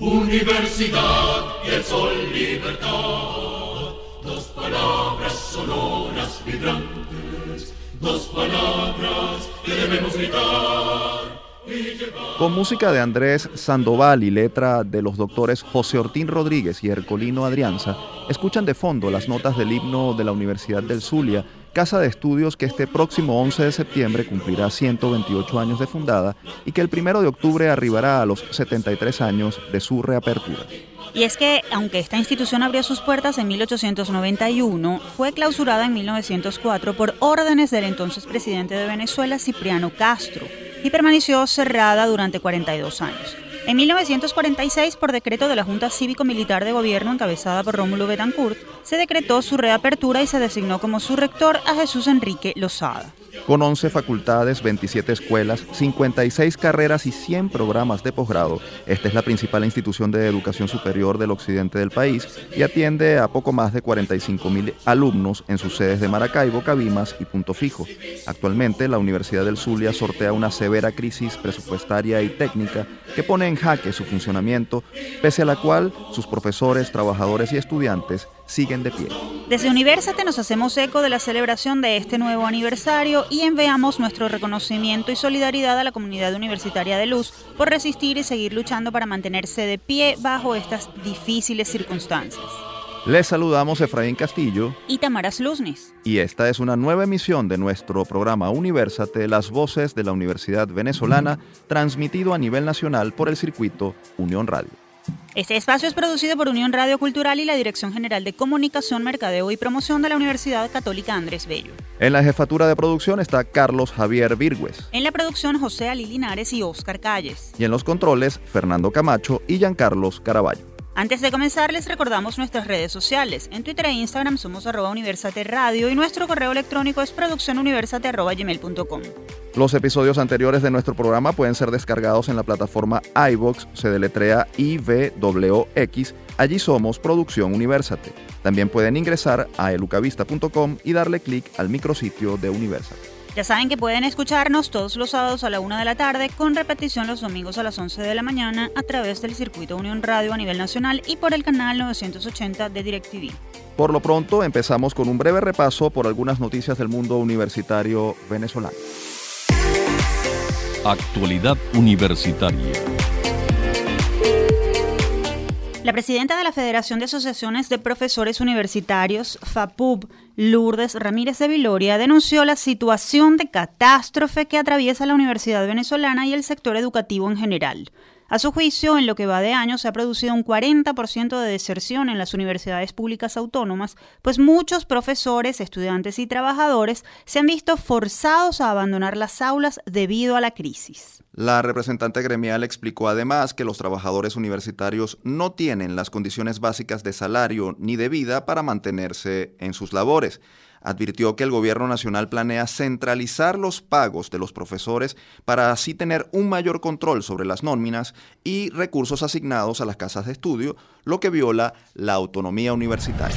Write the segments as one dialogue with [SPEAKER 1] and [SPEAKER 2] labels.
[SPEAKER 1] Universidad y el sol libertad, dos palabras sonoras vibrantes, dos palabras que debemos gritar.
[SPEAKER 2] Con música de Andrés Sandoval y letra de los doctores José Ortín Rodríguez y Hercolino Adrianza, escuchan de fondo las notas del himno de la Universidad del Zulia casa de estudios que este próximo 11 de septiembre cumplirá 128 años de fundada y que el 1 de octubre arribará a los 73 años de su reapertura.
[SPEAKER 3] Y es que, aunque esta institución abrió sus puertas en 1891, fue clausurada en 1904 por órdenes del entonces presidente de Venezuela, Cipriano Castro, y permaneció cerrada durante 42 años. En 1946, por decreto de la Junta Cívico-Militar de Gobierno encabezada por Rómulo Betancourt, se decretó su reapertura y se designó como su rector a Jesús Enrique Lozada.
[SPEAKER 2] Con 11 facultades, 27 escuelas, 56 carreras y 100 programas de posgrado, esta es la principal institución de educación superior del occidente del país y atiende a poco más de 45 mil alumnos en sus sedes de Maracaibo, Cabimas y Punto Fijo. Actualmente, la Universidad del Zulia sortea una severa crisis presupuestaria y técnica que pone en jaque su funcionamiento, pese a la cual sus profesores, trabajadores y estudiantes siguen de pie.
[SPEAKER 3] Desde Universate nos hacemos eco de la celebración de este nuevo aniversario y enviamos nuestro reconocimiento y solidaridad a la comunidad universitaria de Luz por resistir y seguir luchando para mantenerse de pie bajo estas difíciles circunstancias.
[SPEAKER 2] Les saludamos Efraín Castillo
[SPEAKER 3] y Tamaras Luznis.
[SPEAKER 2] Y esta es una nueva emisión de nuestro programa Universate, las voces de la Universidad Venezolana, transmitido a nivel nacional por el circuito Unión Radio.
[SPEAKER 3] Este espacio es producido por Unión Radio Cultural y la Dirección General de Comunicación, Mercadeo y Promoción de la Universidad Católica Andrés Bello.
[SPEAKER 2] En la jefatura de producción está Carlos Javier Virgües.
[SPEAKER 3] En la producción José Ali Linares y Óscar Calles.
[SPEAKER 2] Y en los controles Fernando Camacho y Giancarlos Caraballo.
[SPEAKER 3] Antes de comenzar, les recordamos nuestras redes sociales. En Twitter e Instagram somos arroba Universate Radio y nuestro correo electrónico es produccionuniversate.gmail.com.
[SPEAKER 2] Los episodios anteriores de nuestro programa pueden ser descargados en la plataforma iVox, se deletrea IVWX. Allí somos Producción Universate. También pueden ingresar a elucavista.com y darle clic al micrositio de Universate.
[SPEAKER 3] Ya saben que pueden escucharnos todos los sábados a la 1 de la tarde, con repetición los domingos a las 11 de la mañana a través del circuito Unión Radio a nivel nacional y por el canal 980 de DirecTV.
[SPEAKER 2] Por lo pronto, empezamos con un breve repaso por algunas noticias del mundo universitario venezolano.
[SPEAKER 4] Actualidad Universitaria.
[SPEAKER 3] La presidenta de la Federación de Asociaciones de Profesores Universitarios, FAPUB, Lourdes Ramírez de Viloria, denunció la situación de catástrofe que atraviesa la Universidad venezolana y el sector educativo en general. A su juicio, en lo que va de año se ha producido un 40% de deserción en las universidades públicas autónomas, pues muchos profesores, estudiantes y trabajadores se han visto forzados a abandonar las aulas debido a la crisis.
[SPEAKER 2] La representante gremial explicó además que los trabajadores universitarios no tienen las condiciones básicas de salario ni de vida para mantenerse en sus labores advirtió que el gobierno nacional planea centralizar los pagos de los profesores para así tener un mayor control sobre las nóminas y recursos asignados a las casas de estudio, lo que viola la autonomía universitaria.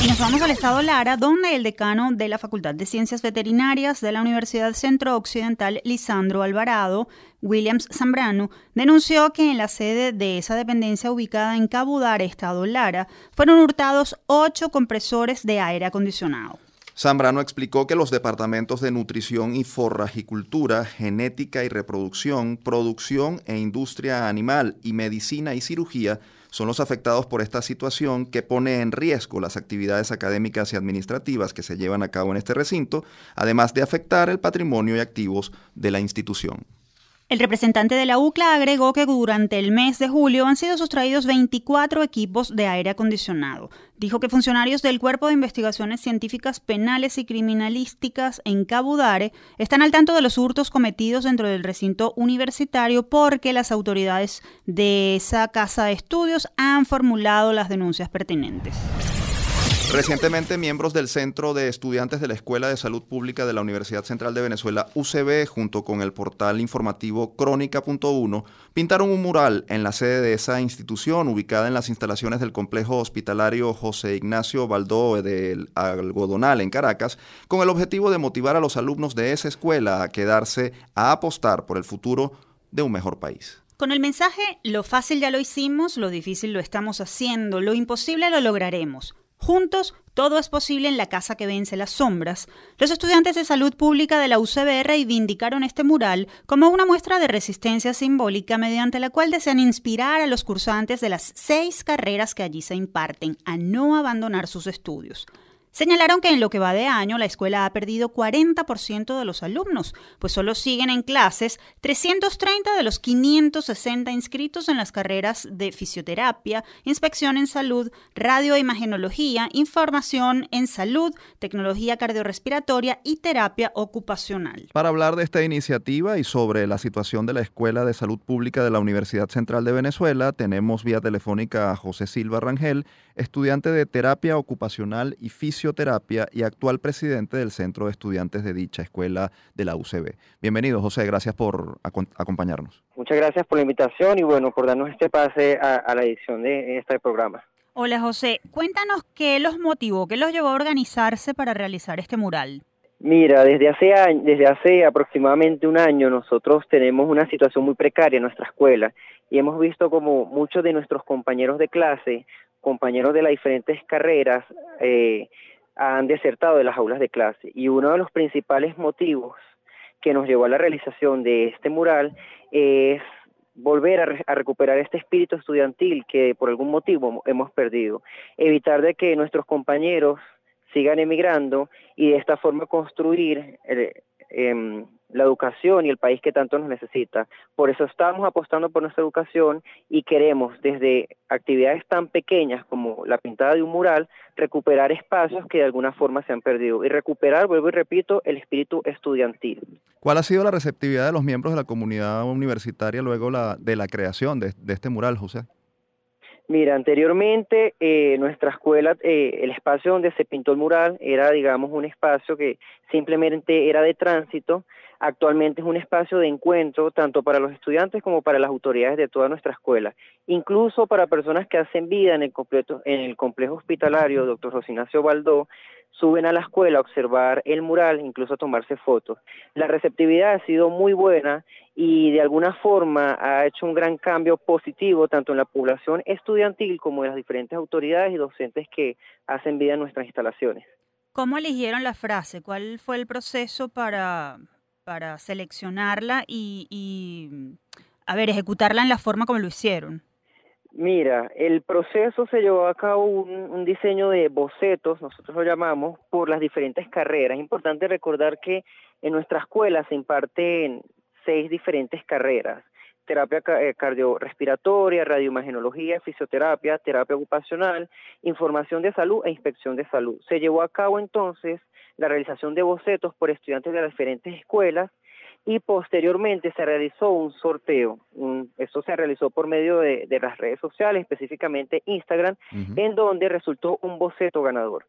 [SPEAKER 3] Y nos vamos al estado Lara, donde el decano de la Facultad de Ciencias Veterinarias de la Universidad Centro Occidental, Lisandro Alvarado, Williams Zambrano, denunció que en la sede de esa dependencia ubicada en Cabudare, estado Lara, fueron hurtados ocho compresores de aire acondicionado.
[SPEAKER 2] Zambrano explicó que los departamentos de nutrición y forragicultura, genética y reproducción, producción e industria animal y medicina y cirugía son los afectados por esta situación que pone en riesgo las actividades académicas y administrativas que se llevan a cabo en este recinto, además de afectar el patrimonio y activos de la institución.
[SPEAKER 3] El representante de la UCLA agregó que durante el mes de julio han sido sustraídos 24 equipos de aire acondicionado. Dijo que funcionarios del Cuerpo de Investigaciones Científicas Penales y Criminalísticas en Cabudare están al tanto de los hurtos cometidos dentro del recinto universitario porque las autoridades de esa casa de estudios han formulado las denuncias pertinentes.
[SPEAKER 2] Recientemente, miembros del Centro de Estudiantes de la Escuela de Salud Pública de la Universidad Central de Venezuela, UCB, junto con el portal informativo Crónica.1, pintaron un mural en la sede de esa institución, ubicada en las instalaciones del complejo hospitalario José Ignacio Baldó del Algodonal en Caracas, con el objetivo de motivar a los alumnos de esa escuela a quedarse a apostar por el futuro de un mejor país.
[SPEAKER 3] Con el mensaje, lo fácil ya lo hicimos, lo difícil lo estamos haciendo, lo imposible lo lograremos. Juntos, todo es posible en la casa que vence las sombras. Los estudiantes de salud pública de la UCB reivindicaron este mural como una muestra de resistencia simbólica mediante la cual desean inspirar a los cursantes de las seis carreras que allí se imparten a no abandonar sus estudios. Señalaron que en lo que va de año la escuela ha perdido 40% de los alumnos, pues solo siguen en clases 330 de los 560 inscritos en las carreras de fisioterapia, inspección en salud, radioimagenología, información en salud, tecnología cardiorrespiratoria y terapia ocupacional.
[SPEAKER 2] Para hablar de esta iniciativa y sobre la situación de la Escuela de Salud Pública de la Universidad Central de Venezuela, tenemos vía telefónica a José Silva Rangel, estudiante de terapia ocupacional y fisioterapia y actual presidente del Centro de Estudiantes de dicha escuela de la UCB. Bienvenido, José, gracias por acompañarnos.
[SPEAKER 5] Muchas gracias por la invitación y bueno, por darnos este pase a, la edición de este programa.
[SPEAKER 3] Hola José, cuéntanos qué los motivó, qué los llevó a organizarse para realizar este mural.
[SPEAKER 5] Mira, desde hace, desde hace aproximadamente un año nosotros tenemos una situación muy precaria en nuestra escuela y hemos visto como muchos de nuestros compañeros de clase compañeros de las diferentes carreras eh, han desertado de las aulas de clase. Y uno de los principales motivos que nos llevó a la realización de este mural es volver a, recuperar este espíritu estudiantil que por algún motivo hemos perdido, evitar de que nuestros compañeros sigan emigrando y de esta forma construir eh, em, la educación y el país que tanto nos necesita. Por eso estamos apostando por nuestra educación y queremos desde actividades tan pequeñas como la pintada de un mural, recuperar espacios que de alguna forma se han perdido y recuperar, vuelvo y repito, el espíritu estudiantil.
[SPEAKER 2] ¿Cuál ha sido la receptividad de los miembros de la comunidad universitaria luego de la creación de, este mural, José?
[SPEAKER 5] Mira, anteriormente eh, nuestra escuela, eh, el espacio donde se pintó el mural era, digamos, un espacio que simplemente era de tránsito, actualmente es un espacio de encuentro tanto para los estudiantes como para las autoridades de toda nuestra escuela, incluso para personas que hacen vida en el, completo, en el complejo hospitalario, doctor Rosinacio Baldó, suben a la escuela a observar el mural, incluso a tomarse fotos. La receptividad ha sido muy buena y de alguna forma ha hecho un gran cambio positivo tanto en la población estudiantil como en las diferentes autoridades y docentes que hacen vida en nuestras instalaciones.
[SPEAKER 3] ¿Cómo eligieron la frase? ¿Cuál fue el proceso para, para seleccionarla y, a ver, ejecutarla en la forma como lo hicieron?
[SPEAKER 5] Mira, el proceso se llevó a cabo un, diseño de bocetos, nosotros lo llamamos, por las diferentes carreras. Es importante recordar que en nuestra escuela se imparten seis diferentes carreras. Terapia eh, cardiorrespiratoria, radioimagenología, fisioterapia, terapia ocupacional, información de salud e inspección de salud. Se llevó a cabo entonces la realización de bocetos por estudiantes de las diferentes escuelas y posteriormente se realizó un sorteo. esto se realizó por medio de, las redes sociales, específicamente Instagram, en donde resultó un boceto ganador.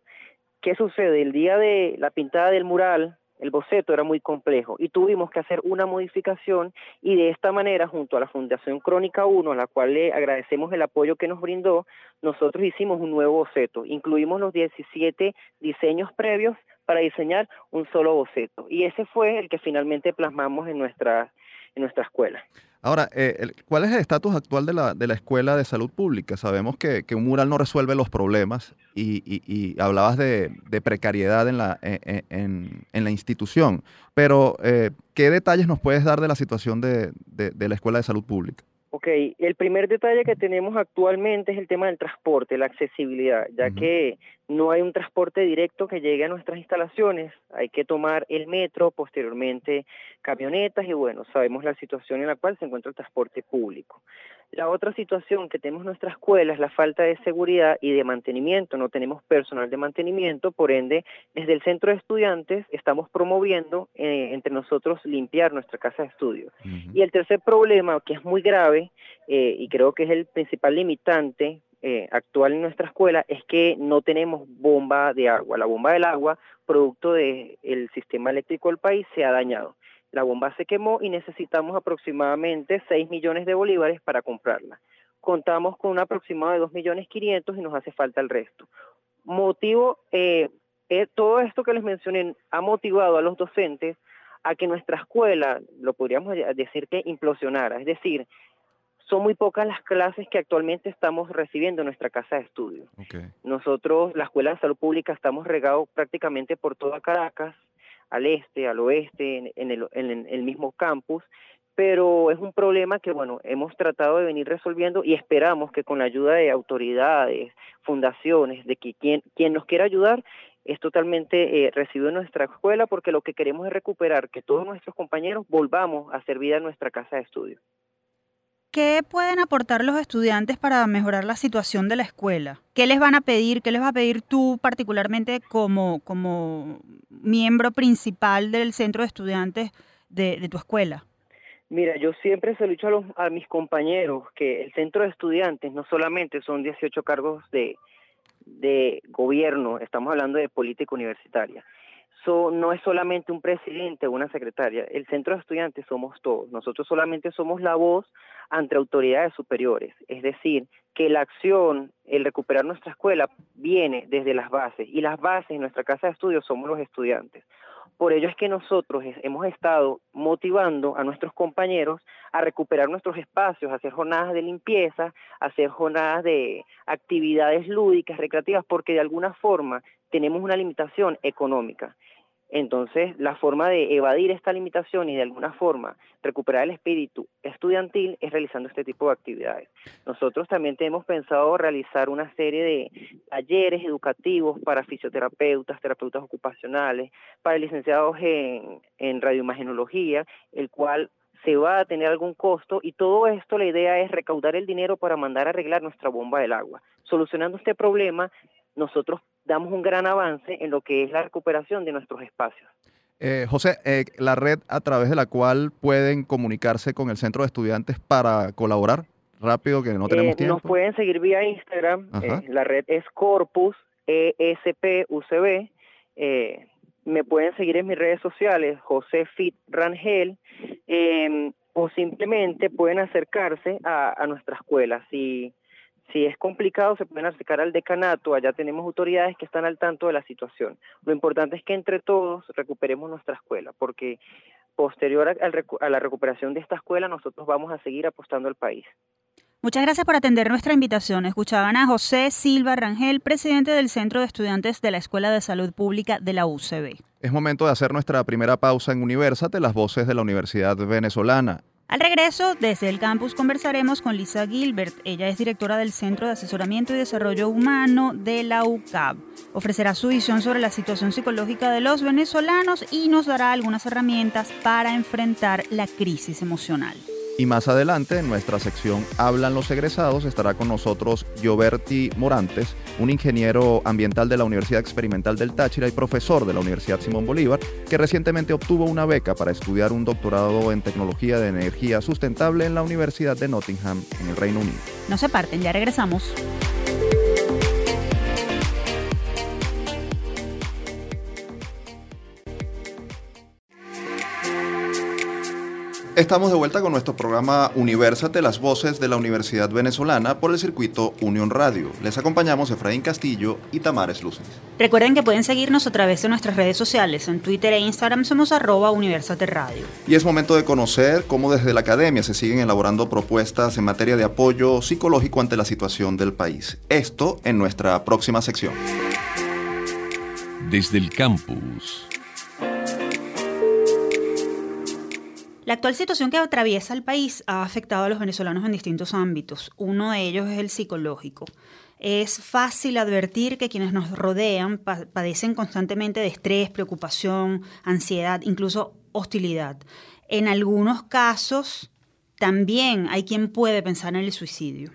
[SPEAKER 5] ¿Qué sucede? El día de la pintada del mural, el boceto era muy complejo y tuvimos que hacer una modificación y de esta manera, junto a la Fundación Crónica 1, a la cual le agradecemos el apoyo que nos brindó, nosotros hicimos un nuevo boceto. Incluimos los 17 diseños previos para diseñar un solo boceto. Y ese fue el que finalmente plasmamos en nuestra, en nuestra escuela.
[SPEAKER 2] Ahora, eh, ¿cuál es el estatus actual de la, de la Escuela de Salud Pública? Sabemos que, un mural no resuelve los problemas y, hablabas de, precariedad en la, en, la institución, pero eh, ¿qué detalles nos puedes dar de la situación de, de la Escuela de Salud Pública?
[SPEAKER 5] Ok, el primer detalle que tenemos actualmente es el tema del transporte, la accesibilidad, ya que no hay un transporte directo que llegue a nuestras instalaciones, hay que tomar el metro, posteriormente camionetas y bueno, sabemos la situación en la cual se encuentra el transporte público. La otra situación que tenemos en nuestra escuela es la falta de seguridad y de mantenimiento. No tenemos personal de mantenimiento, por ende, desde el centro de estudiantes estamos promoviendo eh, entre nosotros limpiar nuestra casa de estudio. Y el tercer problema, que es muy grave eh, y creo que es el principal limitante eh, actual en nuestra escuela, es que no tenemos bomba de agua. La bomba del agua, producto del sistema eléctrico del país, se ha dañado. La bomba se quemó y necesitamos aproximadamente 6 millones de bolívares para comprarla. Contamos con un aproximado de 2 millones 500 y nos hace falta el resto. Motivo, eh, eh, todo esto que les mencioné ha motivado a los docentes a que nuestra escuela, lo podríamos decir que implosionara, es decir, son muy pocas las clases que actualmente estamos recibiendo en nuestra casa de estudio. Nosotros, la Escuela de Salud Pública, estamos regados prácticamente por toda Caracas, al este, al oeste, en, el, en el mismo campus, pero es un problema que, bueno, hemos tratado de venir resolviendo y esperamos que con la ayuda de autoridades, fundaciones, de que quien, quien nos quiera ayudar, es totalmente eh, recibido en nuestra escuela porque lo que queremos es recuperar que todos nuestros compañeros volvamos a hacer vida en nuestra casa de estudio.
[SPEAKER 3] ¿Qué pueden aportar los estudiantes para mejorar la situación de la escuela? ¿Qué les van a pedir? ¿Qué les va a pedir tú particularmente como, como miembro principal del centro de estudiantes de, tu escuela?
[SPEAKER 5] Mira, yo siempre se lo a, los, a mis compañeros que el centro de estudiantes no solamente son 18 cargos de, de gobierno, estamos hablando de política universitaria. No es solamente un presidente o una secretaria, el centro de estudiantes somos todos. Nosotros solamente somos la voz ante autoridades superiores. Es decir, que la acción, el recuperar nuestra escuela, viene desde las bases y las bases en nuestra casa de estudios somos los estudiantes. Por ello es que nosotros hemos estado motivando a nuestros compañeros a recuperar nuestros espacios, a hacer jornadas de limpieza, a hacer jornadas de actividades lúdicas, recreativas, porque de alguna forma tenemos una limitación económica. Entonces, la forma de evadir esta limitación y de alguna forma recuperar el espíritu estudiantil es realizando este tipo de actividades. Nosotros también tenemos pensado realizar una serie de talleres educativos para fisioterapeutas, terapeutas ocupacionales, para licenciados en, en radioimagenología, el cual se va a tener algún costo y todo esto la idea es recaudar el dinero para mandar a arreglar nuestra bomba del agua. Solucionando este problema, nosotros damos un gran avance en lo que es la recuperación de nuestros espacios.
[SPEAKER 2] Eh, José, eh, la red a través de la cual pueden comunicarse con el centro de estudiantes para colaborar, rápido que no tenemos eh, tiempo.
[SPEAKER 5] Nos pueden seguir vía Instagram, la red es Corpus ESPUCB. me pueden seguir en mis redes sociales, José Fit Rangel, o simplemente pueden acercarse a, a nuestra escuela. Si si es complicado, se pueden acercar al decanato, allá tenemos autoridades que están al tanto de la situación. Lo importante es que entre todos recuperemos nuestra escuela, porque posterior a, la recuperación de esta escuela, nosotros vamos a seguir apostando al país.
[SPEAKER 3] Muchas gracias por atender nuestra invitación. Escuchaban a José Silva Rangel, presidente del Centro de Estudiantes de la Escuela de Salud Pública de la UCB.
[SPEAKER 2] Es momento de hacer nuestra primera pausa en Universate, las voces de la Universidad Venezolana.
[SPEAKER 3] Al regreso, desde el campus conversaremos con Lisa Gilbert. Ella es directora del Centro de Asesoramiento y Desarrollo Humano de la UCAB. Ofrecerá su visión sobre la situación psicológica de los venezolanos y nos dará algunas herramientas para enfrentar la crisis emocional.
[SPEAKER 2] Y más adelante, en nuestra sección Hablan los egresados, estará con nosotros Gioberti Morantes, un ingeniero ambiental de la Universidad Experimental del Táchira y profesor de la Universidad Simón Bolívar, que recientemente obtuvo una beca para estudiar un doctorado en tecnología de energía sustentable en la Universidad de Nottingham, en el Reino Unido.
[SPEAKER 3] No se parten, ya regresamos.
[SPEAKER 2] Estamos de vuelta con nuestro programa Universate, las voces de la Universidad Venezolana por el circuito Unión Radio. Les acompañamos Efraín Castillo y Tamares Luces.
[SPEAKER 3] Recuerden que pueden seguirnos a través de nuestras redes sociales. En Twitter e Instagram somos arroba Universate Radio.
[SPEAKER 2] Y es momento de conocer cómo desde la academia se siguen elaborando propuestas en materia de apoyo psicológico ante la situación del país. Esto en nuestra próxima sección.
[SPEAKER 4] Desde el campus.
[SPEAKER 3] La actual situación que atraviesa el país ha afectado a los venezolanos en distintos ámbitos. Uno de ellos es el psicológico. Es fácil advertir que quienes nos rodean padecen constantemente de estrés, preocupación, ansiedad, incluso hostilidad. En algunos casos también hay quien puede pensar en el suicidio.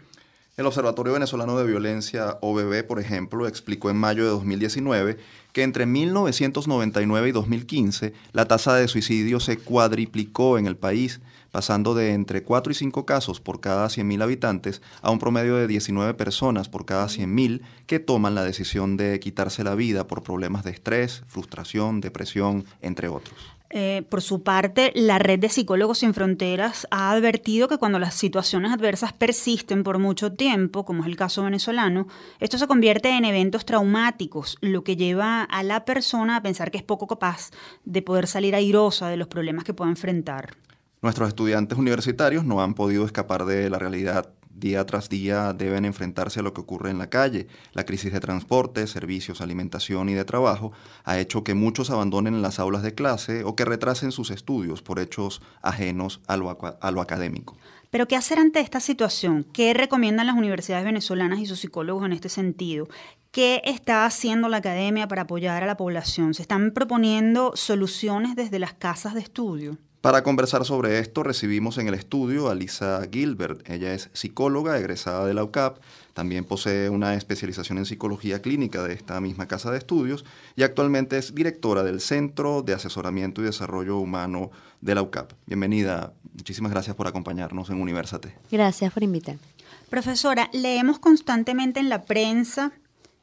[SPEAKER 2] El Observatorio Venezolano de Violencia, OBB, por ejemplo, explicó en mayo de 2019 que entre 1999 y 2015 la tasa de suicidio se cuadriplicó en el país, pasando de entre 4 y 5 casos por cada 100.000 habitantes a un promedio de 19 personas por cada 100.000 que toman la decisión de quitarse la vida por problemas de estrés, frustración, depresión, entre otros.
[SPEAKER 3] Eh, por su parte, la red de psicólogos sin fronteras ha advertido que cuando las situaciones adversas persisten por mucho tiempo, como es el caso venezolano, esto se convierte en eventos traumáticos, lo que lleva a la persona a pensar que es poco capaz de poder salir airosa de los problemas que pueda enfrentar.
[SPEAKER 2] Nuestros estudiantes universitarios no han podido escapar de la realidad día tras día deben enfrentarse a lo que ocurre en la calle. La crisis de transporte, servicios, alimentación y de trabajo ha hecho que muchos abandonen las aulas de clase o que retrasen sus estudios por hechos ajenos a lo, a lo académico.
[SPEAKER 3] Pero ¿qué hacer ante esta situación? ¿Qué recomiendan las universidades venezolanas y sus psicólogos en este sentido? ¿Qué está haciendo la academia para apoyar a la población? ¿Se están proponiendo soluciones desde las casas de estudio?
[SPEAKER 2] Para conversar sobre esto recibimos en el estudio a Lisa Gilbert. Ella es psicóloga egresada de la UCAP, también posee una especialización en psicología clínica de esta misma casa de estudios y actualmente es directora del Centro de Asesoramiento y Desarrollo Humano de la UCAP. Bienvenida, muchísimas gracias por acompañarnos en Universate.
[SPEAKER 6] Gracias por invitarme.
[SPEAKER 3] Profesora, leemos constantemente en la prensa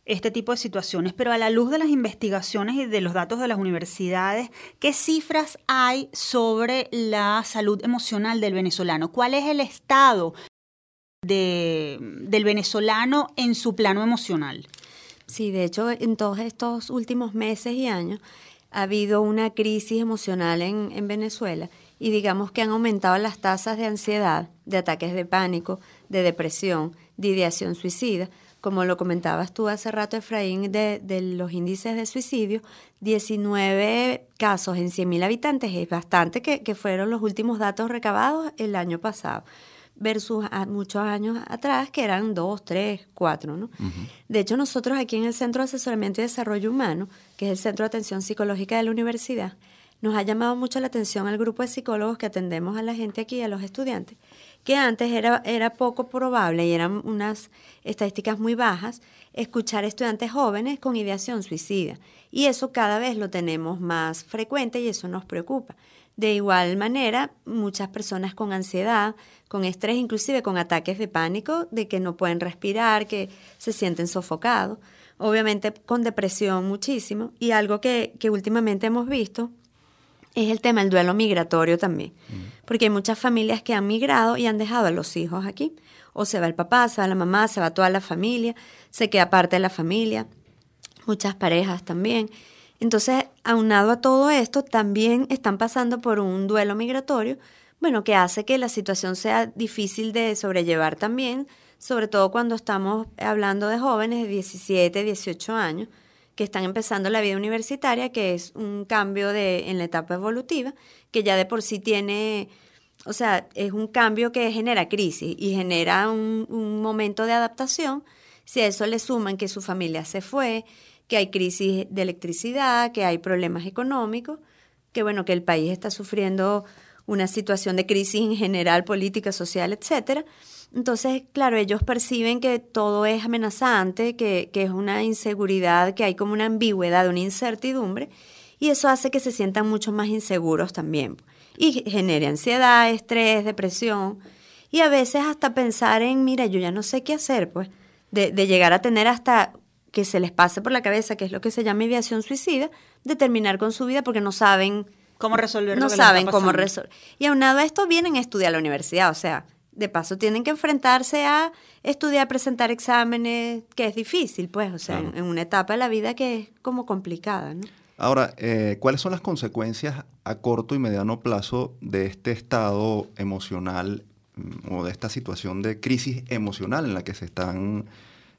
[SPEAKER 3] este tipo de situaciones, pero a la luz de las investigaciones y de los datos de las universidades, ¿qué cifras hay sobre la salud emocional del venezolano? ¿Cuál es el estado de, del venezolano en su plano emocional?
[SPEAKER 6] Sí, de hecho, en todos estos últimos meses y años ha habido una crisis emocional en, en Venezuela y digamos que han aumentado las tasas de ansiedad, de ataques de pánico, de depresión, de ideación suicida, como lo comentabas tú hace rato, Efraín, de, los índices de suicidio, 19 casos en 100.000 habitantes es bastante, que, fueron los últimos datos recabados el año pasado, versus muchos años atrás, que eran 2, 3, 4. ¿no? De hecho, nosotros aquí en el Centro de Asesoramiento y Desarrollo Humano, que es el Centro de Atención Psicológica de la Universidad, nos ha llamado mucho la atención al grupo de psicólogos que atendemos a la gente aquí, a los estudiantes, que antes era, era poco probable y eran unas estadísticas muy bajas, escuchar estudiantes jóvenes con ideación suicida. Y eso cada vez lo tenemos más frecuente y eso nos preocupa. De igual manera, muchas personas con ansiedad, con estrés, inclusive con ataques de pánico, de que no pueden respirar, que se sienten sofocados. Obviamente con depresión muchísimo. Y algo que, que últimamente hemos visto es el tema del duelo migratorio también. Porque hay muchas familias que han migrado y han dejado a los hijos aquí. O se va el papá, se va la mamá, se va toda la familia, se queda parte de la familia. Muchas parejas también. Entonces, aunado a todo esto, también están pasando por un duelo migratorio, bueno, que hace que la situación sea difícil de sobrellevar también, sobre todo cuando estamos hablando de jóvenes de 17, 18 años, que están empezando la vida universitaria, que es un cambio de, en la etapa evolutiva, que ya de por sí tiene, o sea, es un cambio que genera crisis y genera un, un momento de adaptación. Si a eso le suman que su familia se fue, que hay crisis de electricidad, que hay problemas económicos, que bueno, que el país está sufriendo una situación de crisis en general, política, social, etcétera entonces, claro, ellos perciben que todo es amenazante, que, que, es una inseguridad, que hay como una ambigüedad, una incertidumbre, y eso hace que se sientan mucho más inseguros también. Y genere ansiedad, estrés, depresión, y a veces hasta pensar en, mira, yo ya no sé qué hacer, pues, de, de llegar a tener hasta que se les pase por la cabeza, que es lo que se llama ideación suicida, de terminar con su vida porque no saben
[SPEAKER 3] cómo resolver
[SPEAKER 6] no saben cómo resolver y aunado a esto vienen a estudiar a la universidad o sea de paso tienen que enfrentarse a estudiar, presentar exámenes, que es difícil, pues, o sea, en, una etapa de la vida que es como complicada, ¿no?
[SPEAKER 2] Ahora, eh, ¿cuáles son las consecuencias a corto y mediano plazo de este estado emocional mm, o de esta situación de crisis emocional en la que se están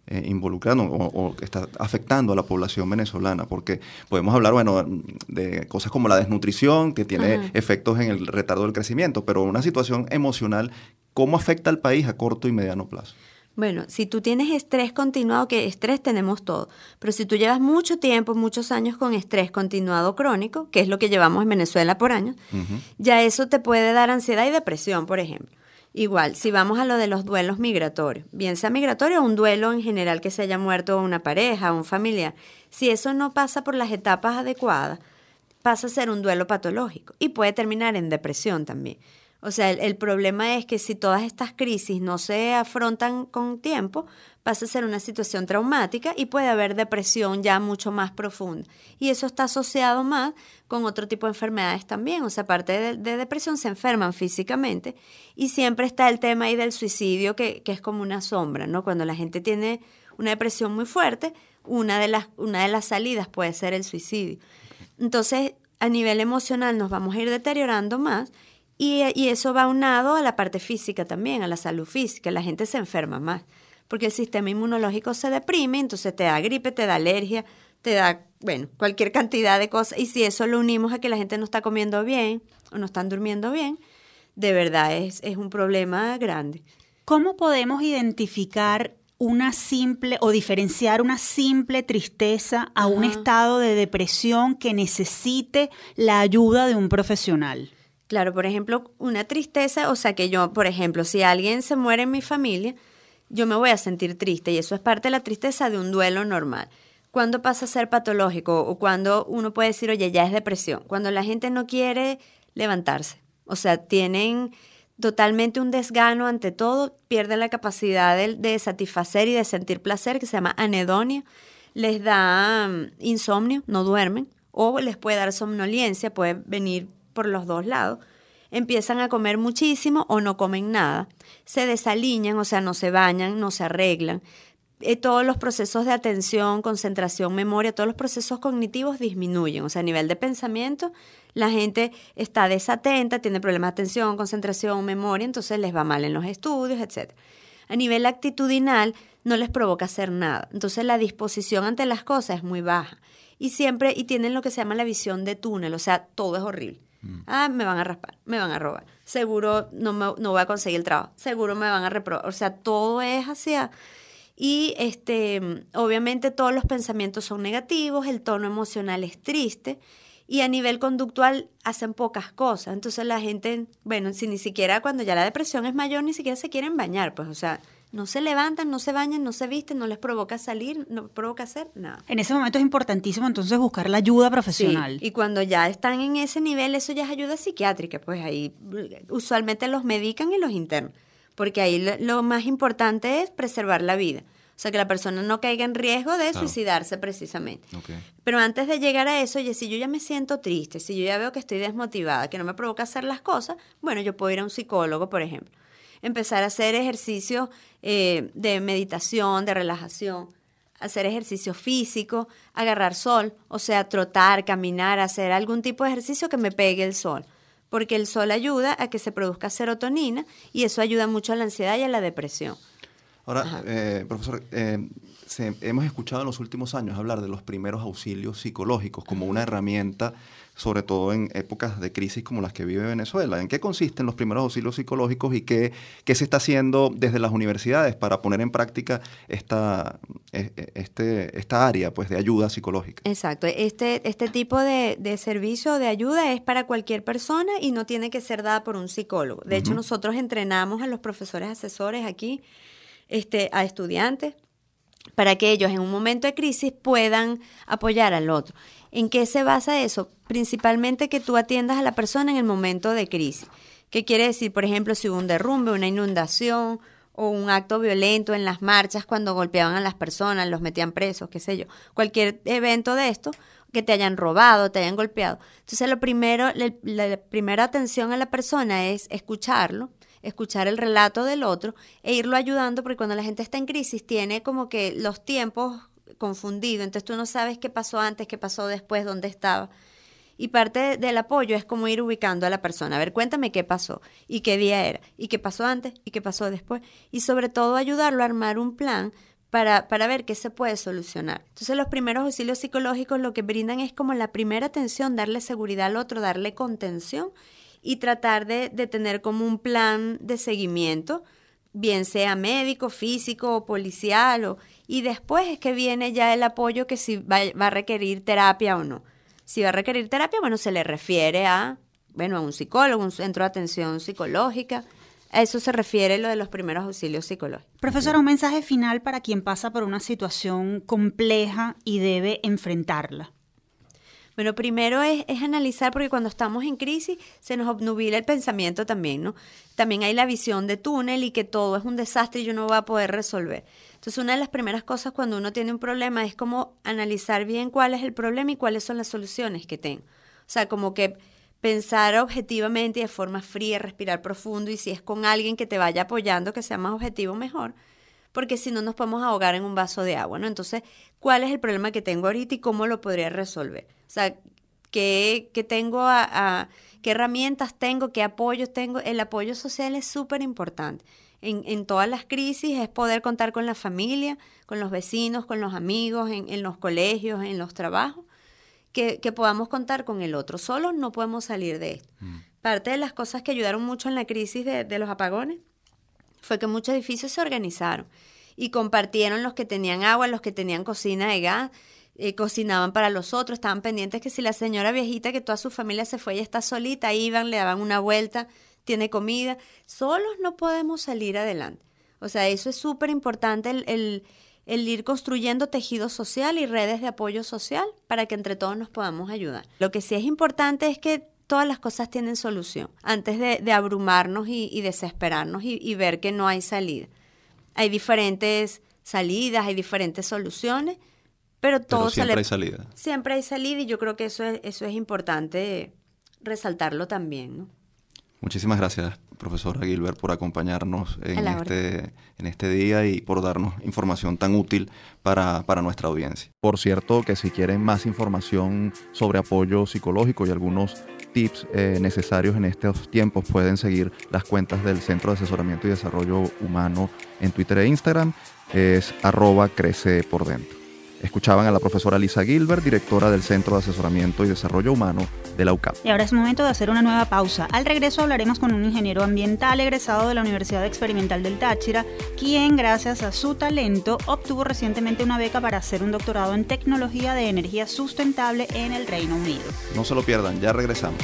[SPEAKER 2] eh, involucrando o, que está afectando a la población venezolana, porque podemos hablar, bueno, de cosas como la desnutrición, que tiene efectos en el retardo del crecimiento, pero una situación emocional ¿Cómo afecta al país a corto y mediano plazo?
[SPEAKER 6] Bueno, si tú tienes estrés continuado, que estrés tenemos todo, pero si tú llevas mucho tiempo, muchos años con estrés continuado crónico, que es lo que llevamos en Venezuela por años, ya eso te puede dar ansiedad y depresión, por ejemplo. Igual, si vamos a lo de los duelos migratorios, bien sea migratorio o un duelo en general que se haya muerto una pareja o un familiar, si eso no pasa por las etapas adecuadas, pasa a ser un duelo patológico y puede terminar en depresión también. O sea, el, problema es que si todas estas crisis no se afrontan con tiempo, pasa a ser una situación traumática y puede haber depresión ya mucho más profunda. Y eso está asociado más con otro tipo de enfermedades también. O sea, aparte de, depresión, se enferman físicamente. Y siempre está el tema ahí del suicidio, que, que es como una sombra, ¿no? Cuando la gente tiene una depresión muy fuerte, una de las, una de las salidas puede ser el suicidio. Entonces, a nivel emocional nos vamos a ir deteriorando más Y, y eso va unado a la parte física también, a la salud física. La gente se enferma más porque el sistema inmunológico se deprime, entonces te da gripe, te da alergia, te da, bueno, cualquier cantidad de cosas. Y si eso lo unimos a que la gente no está comiendo bien o no están durmiendo bien, de verdad es, es un problema grande.
[SPEAKER 3] ¿Cómo podemos identificar una simple o diferenciar una simple tristeza a un estado de depresión que necesite la ayuda de un profesional?
[SPEAKER 6] Claro, por ejemplo, una tristeza, o sea que yo, por ejemplo, si alguien se muere en mi familia, yo me voy a sentir triste y eso es parte de la tristeza de un duelo normal. ¿Cuándo pasa a ser patológico o cuando uno puede decir, oye, ya es depresión? Cuando la gente no quiere levantarse. O sea, tienen totalmente un desgano ante todo, pierden la capacidad de, satisfacer y de sentir placer, que se llama anedonia, les da mm, insomnio, no duermen, o les puede dar somnolencia, puede venir por los dos lados. Empiezan a comer muchísimo o no comen nada, se desaliñan, o sea, no se bañan, no se arreglan, eh, todos los procesos de atención, concentración, memoria, todos los procesos cognitivos disminuyen. O sea, a nivel de pensamiento, la gente está desatenta, tiene problemas de atención, concentración, memoria, entonces les va mal en los estudios, etc. A nivel actitudinal, no les provoca hacer nada. Entonces la disposición ante las cosas es muy baja. Y siempre, y tienen lo que se llama la visión de túnel, o sea, todo es horrible. Ah, me van a raspar, me van a robar. Seguro no, me, no voy a conseguir el trabajo. Seguro me van a reprobar. O sea, todo es hacia y este, obviamente todos los pensamientos son negativos, el tono emocional es triste y a nivel conductual hacen pocas cosas. Entonces la gente, bueno, si ni siquiera cuando ya la depresión es mayor, ni siquiera se quieren bañar, pues o sea, no se levantan, no se bañan, no se visten, no les provoca salir, no provoca hacer nada.
[SPEAKER 3] En ese momento es importantísimo entonces buscar la ayuda profesional.
[SPEAKER 6] y cuando ya están en ese nivel, eso ya es ayuda psiquiátrica, pues ahí usualmente los medican y los internan porque ahí lo, más importante es preservar la vida. O sea, que la persona no caiga en riesgo de suicidarse precisamente. Pero antes de llegar a eso, oye, si yo ya me siento triste, si yo ya veo que estoy desmotivada, que no me provoca hacer las cosas, bueno, yo puedo ir a un psicólogo, por ejemplo. Empezar a hacer ejercicios eh, de meditación, de relajación, hacer ejercicio físico, agarrar sol, o sea, trotar, caminar, hacer algún tipo de ejercicio que me pegue el sol porque el sol ayuda a que se produzca serotonina y eso ayuda mucho a la ansiedad y a la depresión.
[SPEAKER 2] Ahora, eh, profesor, eh, hemos escuchado en los últimos años hablar de los primeros auxilios psicológicos como una herramienta sobre todo en épocas de crisis como las que vive Venezuela. ¿En qué consisten los primeros auxilios psicológicos y qué, qué se está haciendo desde las universidades para poner en práctica esta, e, e, este, esta área pues, de ayuda psicológica?
[SPEAKER 6] Exacto. Este, este tipo de, de servicio de ayuda es para cualquier persona y no tiene que ser dada por un psicólogo. De hecho, nosotros entrenamos a los profesores asesores aquí, este, a estudiantes, para que ellos en un momento de crisis puedan apoyar al otro. ¿En qué se basa eso? Principalmente que tú atiendas a la persona en el momento de crisis. ¿Qué quiere decir? Por ejemplo, si hubo un derrumbe, una inundación o un acto violento en las marchas cuando golpeaban a las personas, los metían presos, qué sé yo. Cualquier evento de esto, que te hayan robado, te hayan golpeado. Entonces, lo primero, la primera atención a la persona es escucharlo, escuchar el relato del otro e irlo ayudando, porque cuando la gente está en crisis tiene como que los tiempos confundido, entonces tú no sabes qué pasó antes, qué pasó después, dónde estaba. Y parte del apoyo es como ir ubicando a la persona. A ver, cuéntame qué pasó y qué día era y qué pasó antes y qué pasó después. Y sobre todo ayudarlo a armar un plan para, para ver qué se puede solucionar. Entonces los primeros auxilios psicológicos lo que brindan es como la primera atención, darle seguridad al otro, darle contención y tratar de, de tener como un plan de seguimiento bien sea médico, físico o policial, o, y después es que viene ya el apoyo que si va, a requerir terapia o no. Si va a requerir terapia, bueno, se le refiere a, bueno, a un psicólogo, un centro de atención psicológica. A eso se refiere lo de los primeros auxilios psicológicos.
[SPEAKER 3] Profesora, un mensaje final para quien pasa por una situación compleja y debe enfrentarla.
[SPEAKER 6] Bueno, primero es, analizar, porque cuando estamos en crisis se nos obnubila el pensamiento también, ¿no? También hay la visión de túnel y que todo es un desastre y yo no voy a poder resolver. Entonces, una de las primeras cosas cuando uno tiene un problema es como analizar bien cuál es el problema y cuáles son las soluciones que tengo. O sea, como que pensar objetivamente y de forma fría, respirar profundo y si es con alguien que te vaya apoyando, que sea más objetivo, mejor porque si no nos podemos ahogar en un vaso de agua, ¿no? Entonces, ¿cuál es el problema que tengo ahorita y cómo lo podría resolver? O sea, ¿qué, tengo a, qué herramientas tengo, qué apoyos tengo. El apoyo social es súper importante. En, en, todas las crisis es poder contar con la familia, con los vecinos, con los amigos, en, en los colegios, en los trabajos, que, que, podamos contar con el otro. Solos no podemos salir de esto. Mm. Parte de las cosas que ayudaron mucho en la crisis de, de los apagones fue que muchos edificios se organizaron y compartieron los que tenían agua, los que tenían cocina de gas, eh, cocinaban para los otros, estaban pendientes que si la señora viejita que toda su familia se fue y está solita, iban, le daban una vuelta, tiene comida. Solos no podemos salir adelante. O sea, eso es súper importante, el, el, el, ir construyendo tejido social y redes de apoyo social para que entre todos nos podamos ayudar. Lo que sí es importante es que todas las cosas tienen solución, antes de, de abrumarnos y, y desesperarnos y, y ver que no hay salida. Hay diferentes salidas, hay diferentes soluciones pero todo
[SPEAKER 2] siempre hay salida.
[SPEAKER 6] Siempre hay salida y yo creo que eso es, eso es importante resaltarlo también. ¿no?
[SPEAKER 2] Muchísimas gracias, profesora Gilbert, por acompañarnos en este, en este día y por darnos información tan útil para, para, nuestra audiencia. Por cierto, que si quieren más información sobre apoyo psicológico y algunos tips eh, necesarios en estos tiempos, pueden seguir las cuentas del Centro de Asesoramiento y Desarrollo Humano en Twitter e Instagram. Es arroba crece por dentro. Escuchaban a la profesora Lisa Gilbert, directora del Centro de Asesoramiento y Desarrollo Humano de la UCAP.
[SPEAKER 3] Y ahora es momento de hacer una nueva pausa. Al regreso hablaremos con un ingeniero ambiental egresado de la Universidad Experimental del Táchira, quien gracias a su talento obtuvo recientemente una beca para hacer un doctorado en tecnología de energía sustentable en el Reino Unido.
[SPEAKER 2] No se lo pierdan, ya regresamos.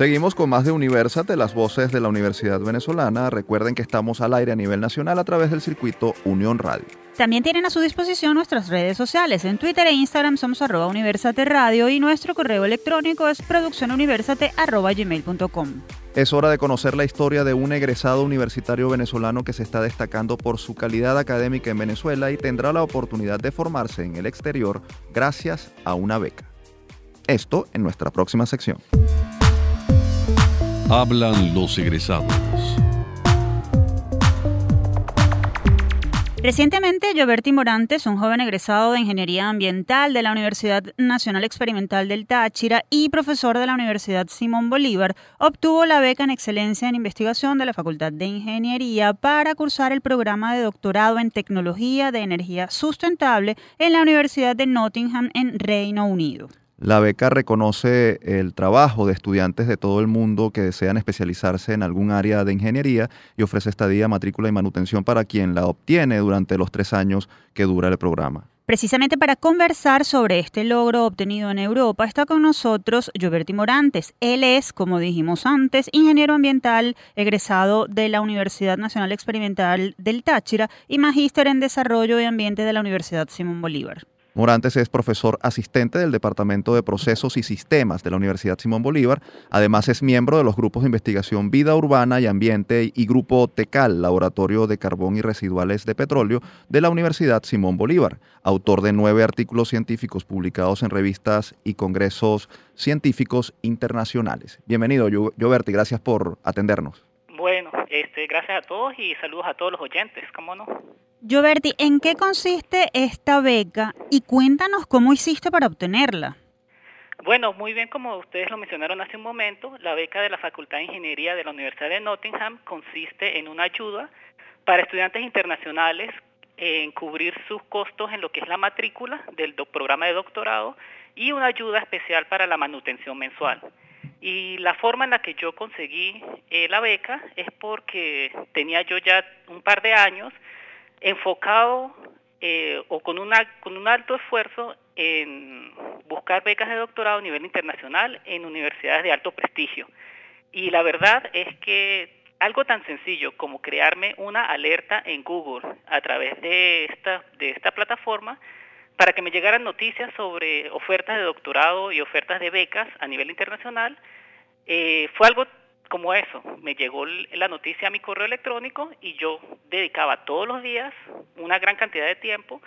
[SPEAKER 2] Seguimos con más de Universate, las voces de la Universidad Venezolana. Recuerden que estamos al aire a nivel nacional a través del circuito Unión Radio.
[SPEAKER 3] También tienen a su disposición nuestras redes sociales. En Twitter e Instagram somos arroba Universate Radio y nuestro correo electrónico es produccionuniversate.gmail.com.
[SPEAKER 2] Es hora de conocer la historia de un egresado universitario venezolano que se está destacando por su calidad académica en Venezuela y tendrá la oportunidad de formarse en el exterior gracias a una beca. Esto en nuestra próxima sección.
[SPEAKER 4] Hablan los egresados.
[SPEAKER 3] Recientemente, Gioberti Morantes, un joven egresado de Ingeniería Ambiental de la Universidad Nacional Experimental del Táchira y profesor de la Universidad Simón Bolívar, obtuvo la beca en Excelencia en Investigación de la Facultad de Ingeniería para cursar el programa de doctorado en Tecnología de Energía Sustentable en la Universidad de Nottingham en Reino Unido.
[SPEAKER 2] La beca reconoce el trabajo de estudiantes de todo el mundo que desean especializarse en algún área de ingeniería y ofrece estadía, matrícula y manutención para quien la obtiene durante los tres años que dura el programa.
[SPEAKER 3] Precisamente para conversar sobre este logro obtenido en Europa está con nosotros Gioberti Morantes. Él es, como dijimos antes, ingeniero ambiental egresado de la Universidad Nacional Experimental del Táchira y magíster en Desarrollo y Ambiente de la Universidad Simón Bolívar.
[SPEAKER 2] Morantes es profesor asistente del Departamento de Procesos y Sistemas de la Universidad Simón Bolívar. Además es miembro de los grupos de investigación Vida Urbana y Ambiente y Grupo TECAL, Laboratorio de Carbón y Residuales de Petróleo de la Universidad Simón Bolívar. Autor de nueve artículos científicos publicados en revistas y congresos científicos internacionales. Bienvenido, Gioberti. Gracias por atendernos.
[SPEAKER 7] Bueno, este, gracias a todos y saludos a todos los oyentes, ¿cómo no?
[SPEAKER 3] Gioberti, ¿en qué consiste esta beca y cuéntanos cómo hiciste para obtenerla?
[SPEAKER 7] Bueno, muy bien, como ustedes lo mencionaron hace un momento, la beca de la Facultad de Ingeniería de la Universidad de Nottingham consiste en una ayuda para estudiantes internacionales en cubrir sus costos en lo que es la matrícula del programa de doctorado y una ayuda especial para la manutención mensual. Y la forma en la que yo conseguí eh, la beca es porque tenía yo ya un par de años enfocado eh, o con, una, con un alto esfuerzo en buscar becas de doctorado a nivel internacional en universidades de alto prestigio. Y la verdad es que algo tan sencillo como crearme una alerta en Google a través de esta, de esta plataforma para que me llegaran noticias sobre ofertas de doctorado y ofertas de becas a nivel internacional, eh, fue algo como eso. Me llegó la noticia a mi correo electrónico y yo dedicaba todos los días una gran cantidad de tiempo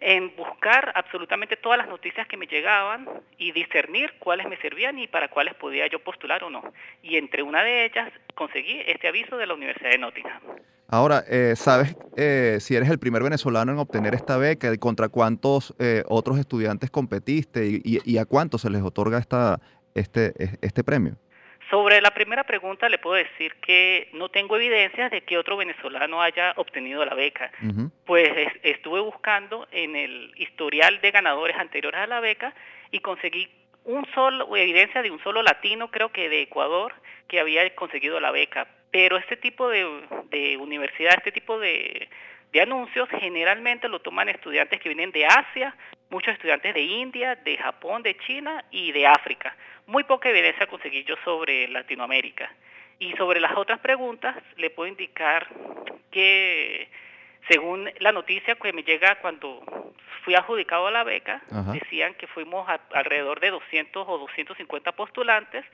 [SPEAKER 7] en buscar absolutamente todas las noticias que me llegaban y discernir cuáles me servían y para cuáles podía yo postular o no. Y entre una de ellas conseguí este aviso de la Universidad de Nottingham.
[SPEAKER 2] Ahora, eh, ¿sabes eh, si eres el primer venezolano en obtener esta beca? ¿Contra cuántos eh, otros estudiantes competiste y, y, a cuántos se les otorga esta, este, este premio?
[SPEAKER 7] Sobre la primera pregunta le puedo decir que no tengo evidencias de que otro venezolano haya obtenido la beca. Pues estuve buscando en el historial de ganadores anteriores a la beca y conseguí un solo evidencia de un solo latino, creo que de Ecuador, que había conseguido la beca. Pero este tipo de, de universidad, este tipo de, de anuncios generalmente lo toman estudiantes que vienen de Asia, muchos estudiantes de India, de Japón, de China y de África. Muy poca evidencia conseguí yo sobre Latinoamérica. Y sobre las otras preguntas, le puedo indicar que según la noticia que me llega cuando fui adjudicado a la beca, decían que fuimos alrededor de 200 o 250 postulantes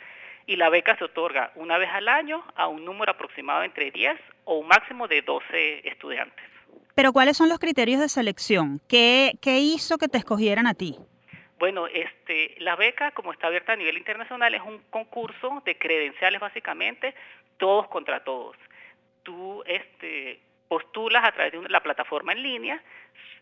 [SPEAKER 7] y la beca se otorga una vez al año a un número aproximado entre 10 o un máximo de 12 estudiantes.
[SPEAKER 3] Pero ¿cuáles son los criterios de selección? ¿Qué, hizo que te escogieran a ti?
[SPEAKER 7] Bueno, este, la beca, como está abierta a nivel internacional, es un concurso de credenciales básicamente, todos contra todos. Tú este, postulas a través de la plataforma en línea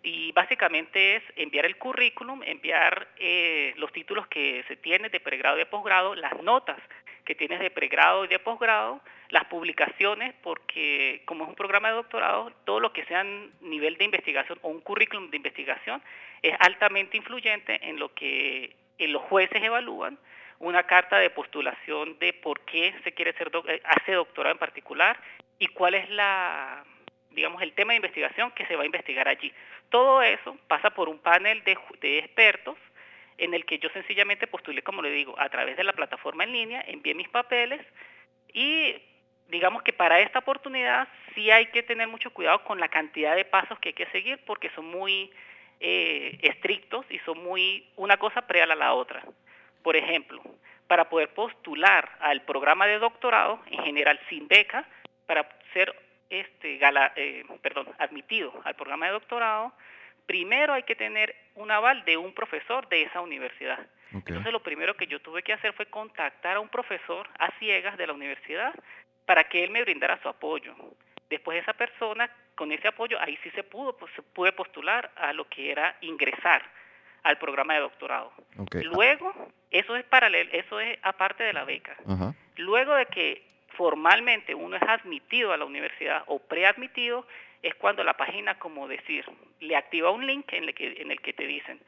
[SPEAKER 7] y básicamente es enviar el currículum, enviar eh, los títulos que se tienen de pregrado y de posgrado, las notas que tienes de pregrado y de posgrado, las publicaciones, porque como es un programa de doctorado, todo lo que sea nivel de investigación o un currículum de investigación es altamente influyente en lo que los jueces evalúan, una carta de postulación de por qué se quiere ser eh, hace doctorado en particular y cuál es la digamos el tema de investigación que se va a investigar allí. Todo eso pasa por un panel de, de expertos en el que yo sencillamente postulé, como le digo, a través de la plataforma en línea, envié mis papeles y digamos que para esta oportunidad sí hay que tener mucho cuidado con la cantidad de pasos que hay que seguir porque son muy eh, estrictos y son muy una cosa preal a la otra. Por ejemplo, para poder postular al programa de doctorado, en general sin beca, para ser este, gala, eh, perdón, admitido al programa de doctorado, primero hay que tener un aval de un profesor de esa universidad. Entonces lo primero que yo tuve que hacer fue contactar a un profesor a ciegas de la universidad para que él me brindara su apoyo. Después esa persona, con ese apoyo, ahí sí se pudo, pues, se pude postular a lo que era ingresar al programa de doctorado. Luego, eso es paralelo, eso es aparte de la beca. Luego de que formalmente uno es admitido a la universidad o preadmitido, es cuando la página, como decir, le activa un link en el que, en el que te dicen,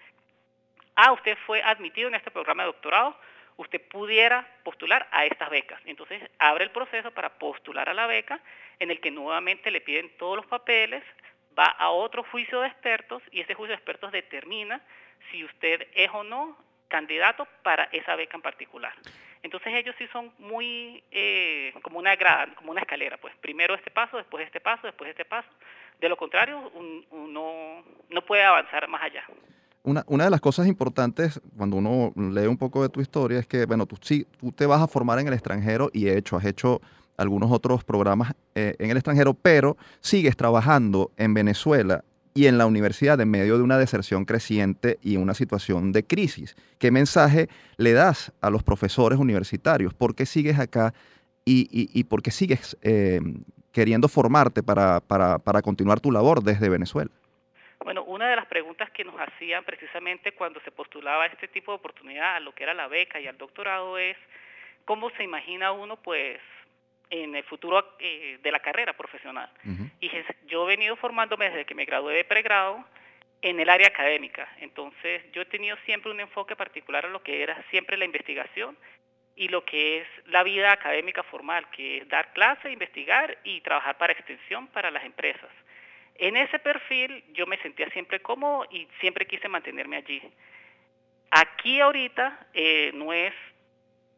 [SPEAKER 7] ah, usted fue admitido en este programa de doctorado, usted pudiera postular a estas becas. Entonces abre el proceso para postular a la beca, en el que nuevamente le piden todos los papeles, va a otro juicio de expertos y ese juicio de expertos determina si usted es o no candidato para esa beca en particular. Entonces ellos sí son muy eh, como una grada, como una escalera, pues primero este paso, después este paso, después este paso. De lo contrario, uno no puede avanzar más allá.
[SPEAKER 2] Una, una, de las cosas importantes cuando uno lee un poco de tu historia es que, bueno, tú sí, tú te vas a formar en el extranjero y he hecho, has hecho algunos otros programas eh, en el extranjero, pero sigues trabajando en Venezuela y en la universidad en medio de una deserción creciente y una situación de crisis. ¿Qué mensaje le das a los profesores universitarios? ¿Por qué sigues acá y, y, por qué sigues eh, queriendo formarte para, para, para continuar tu labor desde Venezuela?
[SPEAKER 7] Bueno, una de las preguntas que nos hacían precisamente cuando se postulaba este tipo de oportunidad a lo que era la beca y al doctorado es cómo se imagina uno pues en el futuro eh, de la carrera profesional. Y yo he venido formándome desde que me gradué de pregrado en el área académica. Entonces, yo he tenido siempre un enfoque particular a lo que era siempre la investigación y lo que es la vida académica formal, que es dar clase, investigar y trabajar para extensión para las empresas. En ese perfil yo me sentía siempre cómodo y siempre quise mantenerme allí. Aquí ahorita eh, no es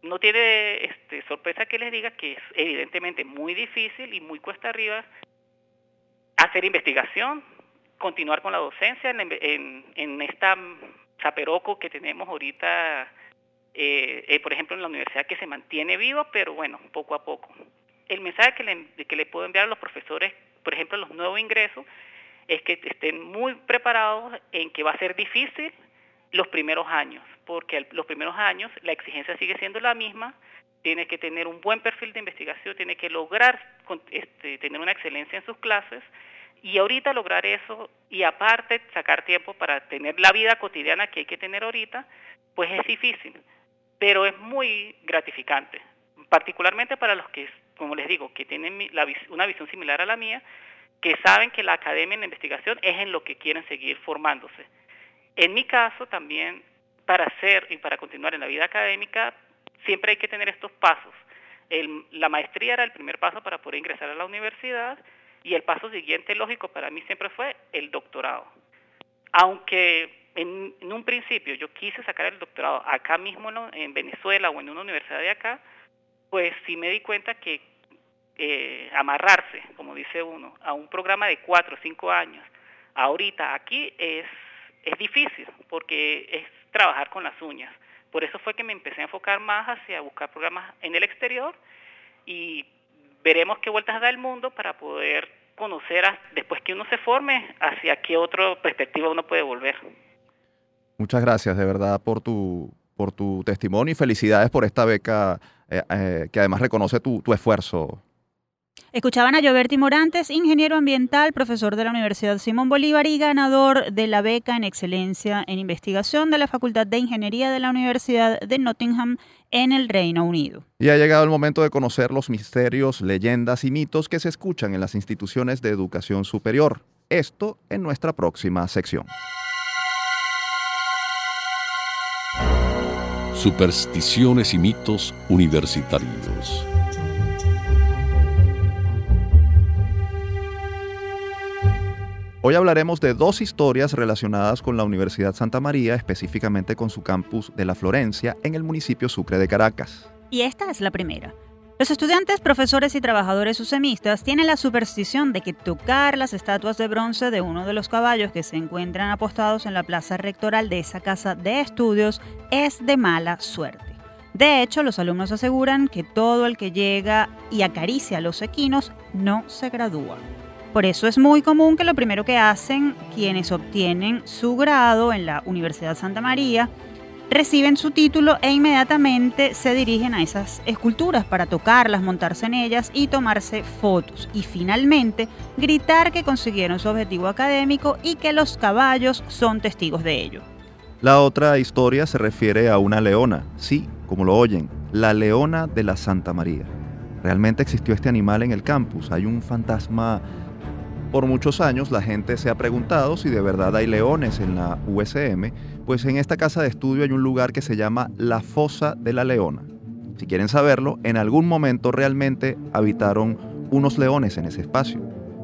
[SPEAKER 7] no tiene este, sorpresa que les diga que es evidentemente muy difícil y muy cuesta arriba hacer investigación, continuar con la docencia en, en, esta zaperoco que tenemos ahorita, eh, eh, por ejemplo, en la universidad que se mantiene viva, pero bueno, poco a poco. El mensaje que le, que le puedo enviar a los profesores, por ejemplo, los nuevos ingresos, es que estén muy preparados en que va a ser difícil los primeros años, porque los primeros años la exigencia sigue siendo la misma, tiene que tener un buen perfil de investigación, tiene que lograr este, tener una excelencia en sus clases y ahorita lograr eso y aparte sacar tiempo para tener la vida cotidiana que hay que tener ahorita, pues es difícil, pero es muy gratificante, particularmente para los que, como les digo, que tienen una visión similar a la mía, que saben que la academia en la investigación es en lo que quieren seguir formándose. En mi caso también, para hacer y para continuar en la vida académica, siempre hay que tener estos pasos. la maestría era el primer paso para poder ingresar a la universidad y el paso siguiente lógico para mí siempre fue el doctorado. Aunque en, un principio yo quise sacar el doctorado acá mismo en Venezuela o en una universidad de acá, pues sí me di cuenta que eh, amarrarse, como dice uno, a un programa de cuatro o cinco años, ahorita aquí es, es difícil porque es trabajar con las uñas. Por eso fue que me empecé a enfocar más hacia buscar programas en el exterior y veremos qué vueltas da el mundo para poder conocer después que uno se forme hacia qué otra perspectiva uno puede volver.
[SPEAKER 2] Muchas gracias de verdad por tu, por tu testimonio y felicidades por esta beca eh, eh, que además reconoce tu, tu esfuerzo,
[SPEAKER 3] Escuchaban a Gioberti Morantes, ingeniero ambiental, profesor de la Universidad Simón Bolívar y ganador de la beca en excelencia en investigación de la Facultad de Ingeniería de la Universidad de Nottingham en el Reino Unido.
[SPEAKER 2] Y ha llegado el momento de conocer los misterios, leyendas y mitos que se escuchan en las instituciones de educación superior. Esto en nuestra próxima sección.
[SPEAKER 4] Supersticiones y mitos universitarios.
[SPEAKER 2] Hoy hablaremos de dos historias relacionadas con la Universidad Santa María, específicamente con su campus de la Florencia en el municipio Sucre de Caracas.
[SPEAKER 3] Y esta es la primera. Los estudiantes, profesores y trabajadores usemistas tienen la superstición de que tocar las estatuas de bronce de uno de los caballos que se encuentran apostados en la plaza rectoral de esa casa de estudios es de mala suerte. De hecho, los alumnos aseguran que todo el que llega y acaricia a los equinos no se gradúa. Por eso es muy común que lo primero que hacen quienes obtienen su grado en la Universidad Santa María, reciben su título e inmediatamente se dirigen a esas esculturas para tocarlas, montarse en ellas y tomarse fotos. Y finalmente gritar que consiguieron su objetivo académico y que los caballos son testigos de ello.
[SPEAKER 2] La otra historia se refiere a una leona, sí, como lo oyen, la leona de la Santa María. Realmente existió este animal en el campus, hay un fantasma por muchos años la gente se ha preguntado si de verdad hay leones en la USM, pues en esta casa de estudio hay un lugar que se llama la Fosa de la Leona. Si quieren saberlo, en algún momento realmente habitaron unos leones en ese espacio.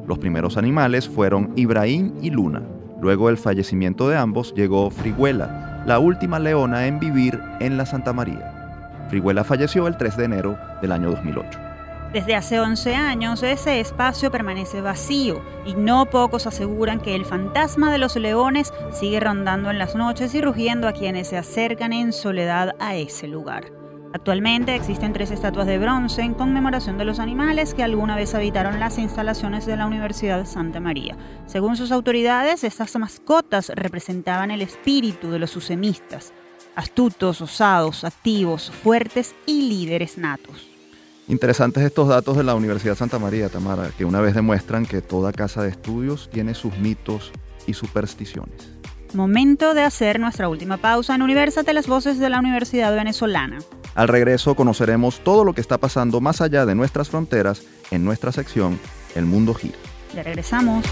[SPEAKER 2] Los primeros animales fueron Ibrahim y Luna. Luego del fallecimiento de ambos llegó Friguela, la última leona en vivir en la Santa María. Friguela falleció el 3 de enero del año 2008.
[SPEAKER 3] Desde hace 11 años ese espacio permanece vacío y no pocos aseguran que el fantasma de los leones sigue rondando en las noches y rugiendo a quienes se acercan en soledad a ese lugar. Actualmente existen tres estatuas de bronce en conmemoración de los animales que alguna vez habitaron las instalaciones de la Universidad Santa María. Según sus autoridades, estas mascotas representaban el espíritu de los susemistas, astutos, osados, activos, fuertes y líderes natos.
[SPEAKER 2] Interesantes estos datos de la Universidad Santa María, Tamara, que una vez demuestran que toda casa de estudios tiene sus mitos y supersticiones.
[SPEAKER 3] Momento de hacer nuestra última pausa en Universate las voces de la Universidad Venezolana.
[SPEAKER 2] Al regreso conoceremos todo lo que está pasando más allá de nuestras fronteras en nuestra sección El Mundo Gira.
[SPEAKER 3] Ya regresamos.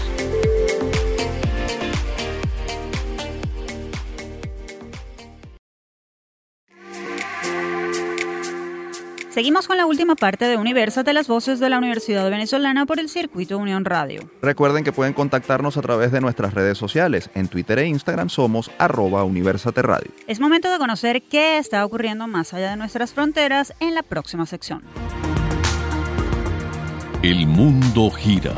[SPEAKER 3] Seguimos con la última parte de de las voces de la Universidad Venezolana por el circuito Unión Radio.
[SPEAKER 2] Recuerden que pueden contactarnos a través de nuestras redes sociales. En Twitter e Instagram somos arroba Universate Radio.
[SPEAKER 3] Es momento de conocer qué está ocurriendo más allá de nuestras fronteras en la próxima sección.
[SPEAKER 4] El mundo gira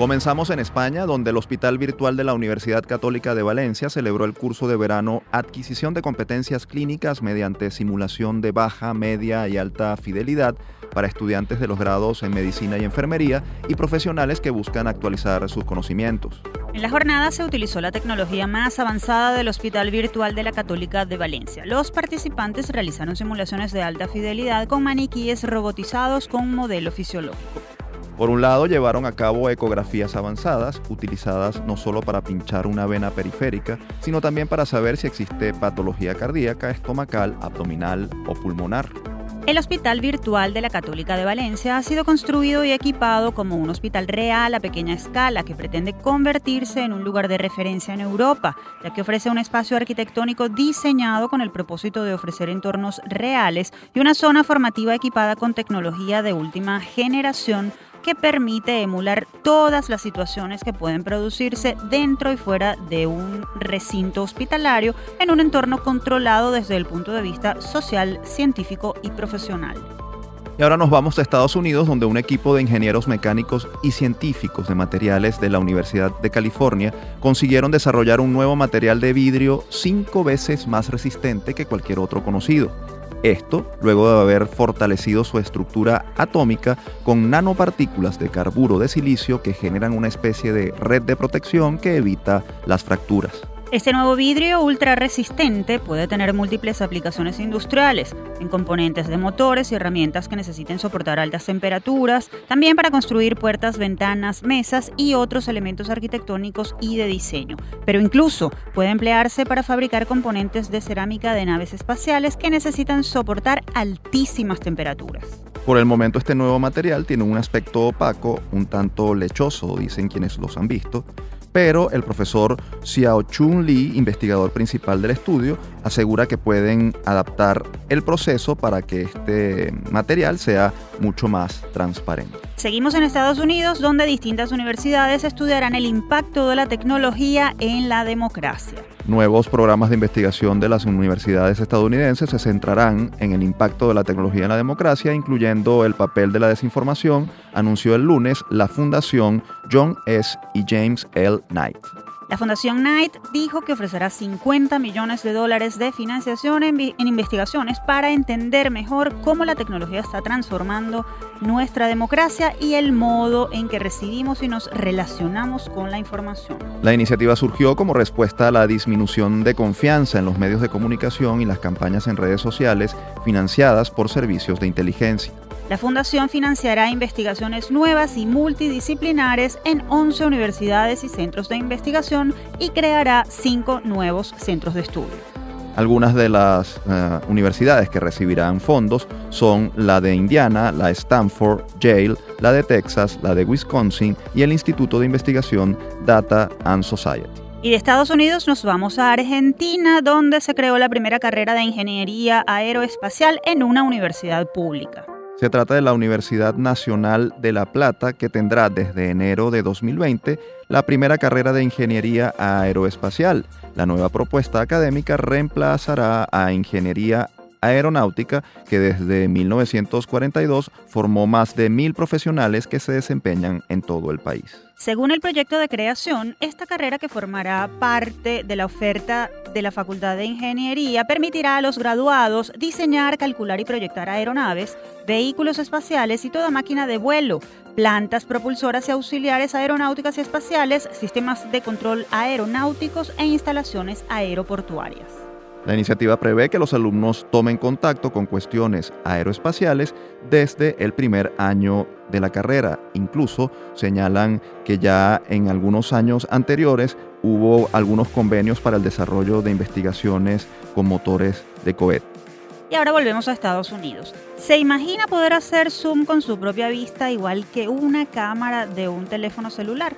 [SPEAKER 2] Comenzamos en España, donde el Hospital Virtual de la Universidad Católica de Valencia celebró el curso de verano Adquisición de competencias clínicas mediante simulación de baja, media y alta fidelidad para estudiantes de los grados en medicina y enfermería y profesionales que buscan actualizar sus conocimientos.
[SPEAKER 3] En la jornada se utilizó la tecnología más avanzada del Hospital Virtual de la Católica de Valencia. Los participantes realizaron simulaciones de alta fidelidad con maniquíes robotizados con modelo fisiológico.
[SPEAKER 2] Por un lado, llevaron a cabo ecografías avanzadas, utilizadas no solo para pinchar una vena periférica, sino también para saber si existe patología cardíaca, estomacal, abdominal o pulmonar.
[SPEAKER 3] El Hospital Virtual de la Católica de Valencia ha sido construido y equipado como un hospital real a pequeña escala que pretende convertirse en un lugar de referencia en Europa, ya que ofrece un espacio arquitectónico diseñado con el propósito de ofrecer entornos reales y una zona formativa equipada con tecnología de última generación que permite emular todas las situaciones que pueden producirse dentro y fuera de un recinto hospitalario en un entorno controlado desde el punto de vista social, científico y profesional.
[SPEAKER 2] Y ahora nos vamos a Estados Unidos, donde un equipo de ingenieros mecánicos y científicos de materiales de la Universidad de California consiguieron desarrollar un nuevo material de vidrio cinco veces más resistente que cualquier otro conocido. Esto luego de haber fortalecido su estructura atómica con nanopartículas de carburo de silicio que generan una especie de red de protección que evita las fracturas.
[SPEAKER 3] Este nuevo vidrio ultra resistente puede tener múltiples aplicaciones industriales, en componentes de motores y herramientas que necesiten soportar altas temperaturas, también para construir puertas, ventanas, mesas y otros elementos arquitectónicos y de diseño. Pero incluso puede emplearse para fabricar componentes de cerámica de naves espaciales que necesitan soportar altísimas temperaturas.
[SPEAKER 2] Por el momento este nuevo material tiene un aspecto opaco, un tanto lechoso, dicen quienes los han visto, pero el profesor Xiao Chun Li, investigador principal del estudio, asegura que pueden adaptar el proceso para que este material sea mucho más transparente.
[SPEAKER 3] Seguimos en Estados Unidos, donde distintas universidades estudiarán el impacto de la tecnología en la democracia.
[SPEAKER 2] Nuevos programas de investigación de las universidades estadounidenses se centrarán en el impacto de la tecnología en la democracia, incluyendo el papel de la desinformación, anunció el lunes la Fundación John S. y James L. Knight.
[SPEAKER 3] La Fundación Knight dijo que ofrecerá 50 millones de dólares de financiación en, investigaciones para entender mejor cómo la tecnología está transformando nuestra democracia y el modo en que recibimos y nos relacionamos con la información.
[SPEAKER 2] La iniciativa surgió como respuesta a la disminución de confianza en los medios de comunicación y las campañas en redes sociales financiadas por servicios de inteligencia.
[SPEAKER 3] La Fundación financiará investigaciones nuevas y multidisciplinares en 11 universidades y centros de investigación y creará 5 nuevos centros de estudio.
[SPEAKER 2] Algunas de las uh, universidades que recibirán fondos son la de Indiana, la Stanford, Yale, la de Texas, la de Wisconsin y el Instituto de Investigación Data and Society.
[SPEAKER 3] Y de Estados Unidos nos vamos a Argentina, donde se creó la primera carrera de ingeniería aeroespacial en una universidad pública.
[SPEAKER 2] Se trata de la Universidad Nacional de La Plata, que tendrá desde enero de 2020 la primera carrera de ingeniería aeroespacial. La nueva propuesta académica reemplazará a Ingeniería Aeronáutica, que desde 1942 formó más de mil profesionales que se desempeñan en todo el país.
[SPEAKER 3] Según el proyecto de creación, esta carrera que formará parte de la oferta de la Facultad de Ingeniería permitirá a los graduados diseñar, calcular y proyectar aeronaves, vehículos espaciales y toda máquina de vuelo, plantas propulsoras y auxiliares aeronáuticas y espaciales, sistemas de control aeronáuticos e instalaciones aeroportuarias.
[SPEAKER 2] La iniciativa prevé que los alumnos tomen contacto con cuestiones aeroespaciales desde el primer año de la carrera. Incluso señalan que ya en algunos años anteriores hubo algunos convenios para el desarrollo de investigaciones con motores de cohete.
[SPEAKER 3] Y ahora volvemos a Estados Unidos. ¿Se imagina poder hacer zoom con su propia vista igual que una cámara de un teléfono celular?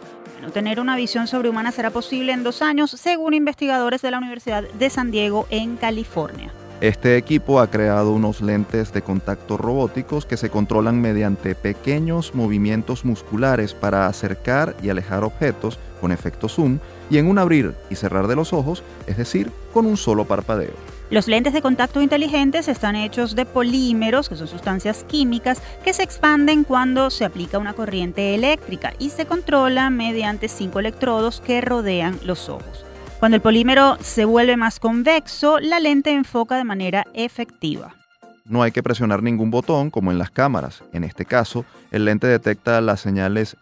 [SPEAKER 3] Tener una visión sobrehumana será posible en dos años, según investigadores de la Universidad de San Diego en California.
[SPEAKER 2] Este equipo ha creado unos lentes de contacto robóticos que se controlan mediante pequeños movimientos musculares para acercar y alejar objetos con efecto zoom y en un abrir y cerrar de los ojos, es decir, con un solo parpadeo.
[SPEAKER 3] Los lentes de contacto inteligentes están hechos de polímeros, que son sustancias químicas, que se expanden cuando se aplica una corriente eléctrica y se controla mediante cinco electrodos que rodean los ojos. Cuando el polímero se vuelve más convexo, la lente enfoca de manera efectiva.
[SPEAKER 2] No hay que presionar ningún botón como en las cámaras. En este caso, el lente detecta las señales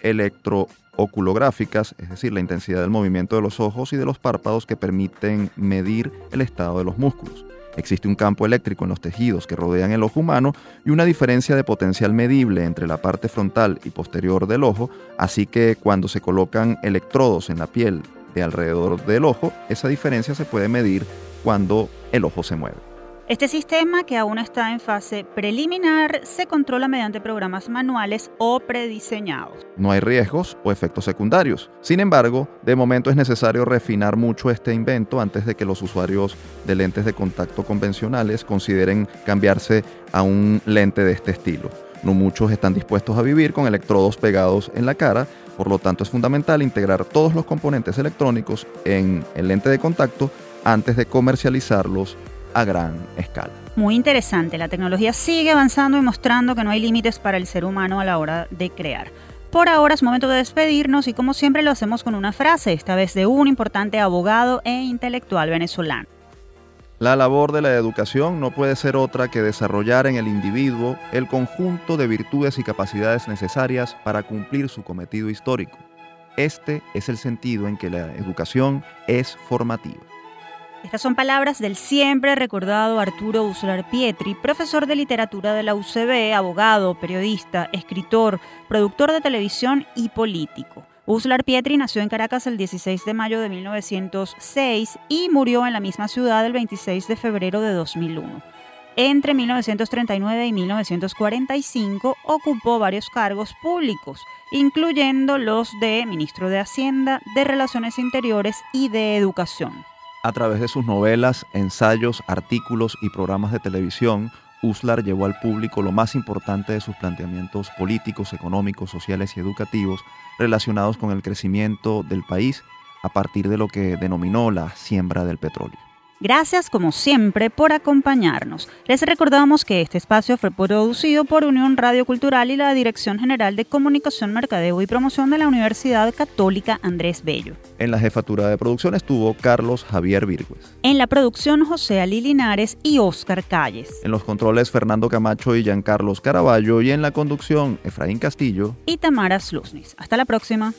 [SPEAKER 2] electrooculográficas, es decir, la intensidad del movimiento de los ojos y de los párpados que permiten medir el estado de los músculos. Existe un campo eléctrico en los tejidos que rodean el ojo humano y una diferencia de potencial medible entre la parte frontal y posterior del ojo, así que cuando se colocan electrodos en la piel de alrededor del ojo, esa diferencia se puede medir cuando el ojo se mueve.
[SPEAKER 3] Este sistema, que aún está en fase preliminar, se controla mediante programas manuales o prediseñados.
[SPEAKER 2] No hay riesgos o efectos secundarios. Sin embargo, de momento es necesario refinar mucho este invento antes de que los usuarios de lentes de contacto convencionales consideren cambiarse a un lente de este estilo. No muchos están dispuestos a vivir con electrodos pegados en la cara, por lo tanto es fundamental integrar todos los componentes electrónicos en el lente de contacto antes de comercializarlos a gran escala.
[SPEAKER 3] Muy interesante, la tecnología sigue avanzando y mostrando que no hay límites para el ser humano a la hora de crear. Por ahora es momento de despedirnos y como siempre lo hacemos con una frase, esta vez de un importante abogado e intelectual venezolano.
[SPEAKER 2] La labor de la educación no puede ser otra que desarrollar en el individuo el conjunto de virtudes y capacidades necesarias para cumplir su cometido histórico. Este es el sentido en que la educación es formativa.
[SPEAKER 3] Estas son palabras del siempre recordado Arturo Uslar Pietri, profesor de literatura de la UCB, abogado, periodista, escritor, productor de televisión y político. Uslar Pietri nació en Caracas el 16 de mayo de 1906 y murió en la misma ciudad el 26 de febrero de 2001. Entre 1939 y 1945 ocupó varios cargos públicos, incluyendo los de ministro de Hacienda, de Relaciones Interiores y de Educación.
[SPEAKER 2] A través de sus novelas, ensayos, artículos y programas de televisión, Uslar llevó al público lo más importante de sus planteamientos políticos, económicos, sociales y educativos relacionados con el crecimiento del país a partir de lo que denominó la siembra del petróleo.
[SPEAKER 3] Gracias como siempre por acompañarnos. Les recordamos que este espacio fue producido por Unión Radio Cultural y la Dirección General de Comunicación, Mercadeo y Promoción de la Universidad Católica Andrés Bello.
[SPEAKER 2] En la jefatura de producción estuvo Carlos Javier Virgües.
[SPEAKER 3] En la producción José Ali Linares y Óscar Calles.
[SPEAKER 2] En los controles Fernando Camacho y Giancarlos Caraballo y en la conducción Efraín Castillo
[SPEAKER 3] y Tamara Slusnis. Hasta la próxima.